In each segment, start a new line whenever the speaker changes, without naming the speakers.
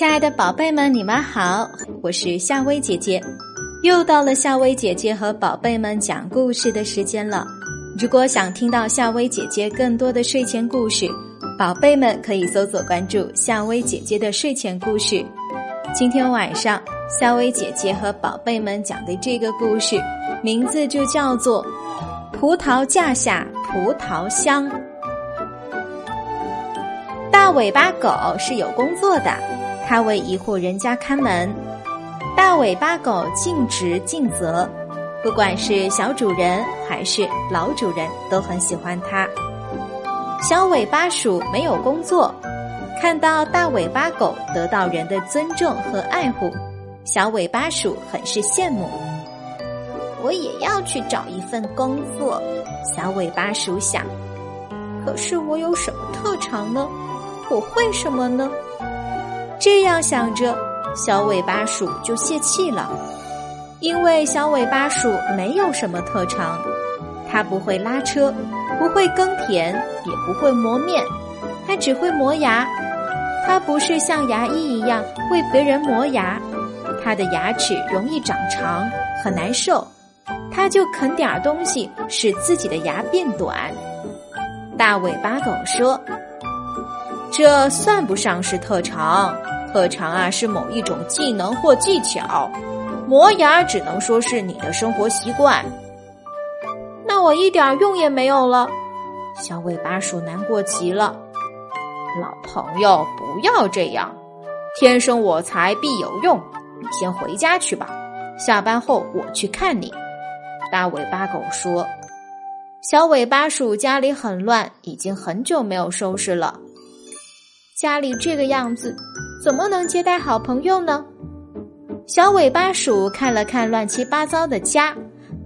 亲爱的宝贝们，你们好，我是夏薇姐姐，又到了夏薇姐姐和宝贝们讲故事的时间了。如果想听到夏薇姐姐更多的睡前故事，宝贝们可以搜索关注夏薇姐姐的睡前故事。今天晚上，夏薇姐姐和宝贝们讲的这个故事，名字就叫做《葡萄架下葡萄香》。大尾巴狗是有工作的，它为一户人家看门。大尾巴狗尽职尽责，不管是小主人还是老主人，都很喜欢它。小尾巴鼠没有工作，看到大尾巴狗得到人的尊重和爱护，小尾巴鼠很是羡慕。我也要去找一份工作，小尾巴鼠想。可是我有什么特长呢？我会什么呢？这样想着，小尾巴鼠就泄气了，因为小尾巴鼠没有什么特长，它不会拉车，不会耕田，也不会磨面，它只会磨牙。它不是像牙医一样为别人磨牙，它的牙齿容易长长，很难受，它就啃点东西，使自己的牙变短。大尾巴狗说。这算不上是特长，特长啊是某一种技能或技巧，磨牙只能说是你的生活习惯。那我一点用也没有了，小尾巴鼠难过极了。老朋友，不要这样，天生我材必有用。你先回家去吧，下班后我去看你。大尾巴狗说：“小尾巴鼠家里很乱，已经很久没有收拾了。”家里这个样子，怎么能接待好朋友呢？小尾巴鼠看了看乱七八糟的家，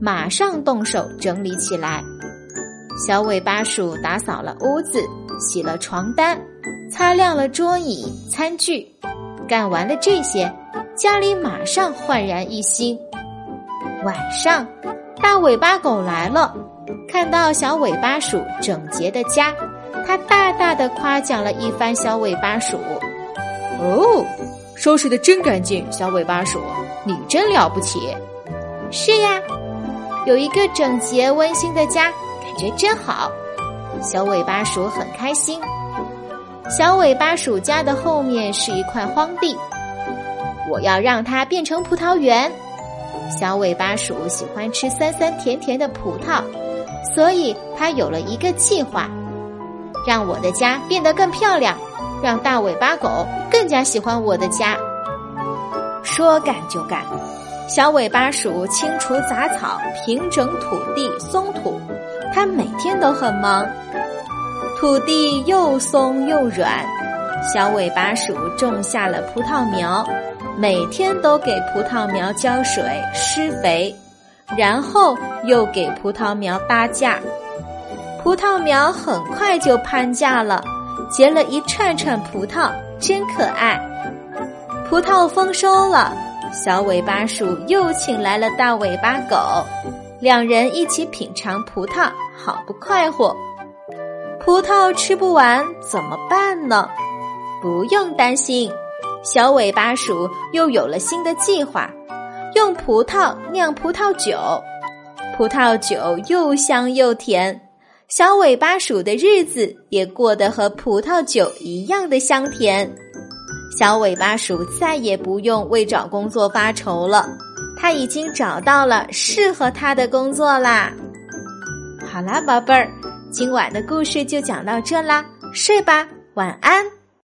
马上动手整理起来。小尾巴鼠打扫了屋子，洗了床单，擦亮了桌椅餐具。干完了这些，家里马上焕然一新。晚上，大尾巴狗来了，看到小尾巴鼠整洁的家。他大大的夸奖了一番小尾巴鼠。哦，收拾的真干净，小尾巴鼠，你真了不起。是呀，有一个整洁温馨的家，感觉真好。小尾巴鼠很开心。小尾巴鼠家的后面是一块荒地，我要让它变成葡萄园。小尾巴鼠喜欢吃酸酸甜甜的葡萄，所以它有了一个计划。让我的家变得更漂亮，让大尾巴狗更加喜欢我的家。说干就干，小尾巴鼠清除杂草、平整土地、松土，它每天都很忙。土地又松又软，小尾巴鼠种下了葡萄苗，每天都给葡萄苗浇水、施肥，然后又给葡萄苗搭架。葡萄苗很快就攀架了，结了一串串葡萄，真可爱。葡萄丰收了，小尾巴鼠又请来了大尾巴狗，两人一起品尝葡萄，好不快活。葡萄吃不完怎么办呢？不用担心，小尾巴鼠又有了新的计划，用葡萄酿葡萄酒，葡萄酒又香又甜。小尾巴鼠的日子也过得和葡萄酒一样的香甜。小尾巴鼠再也不用为找工作发愁了，它已经找到了适合它的工作啦。好啦，宝贝儿，今晚的故事就讲到这啦，睡吧，晚安。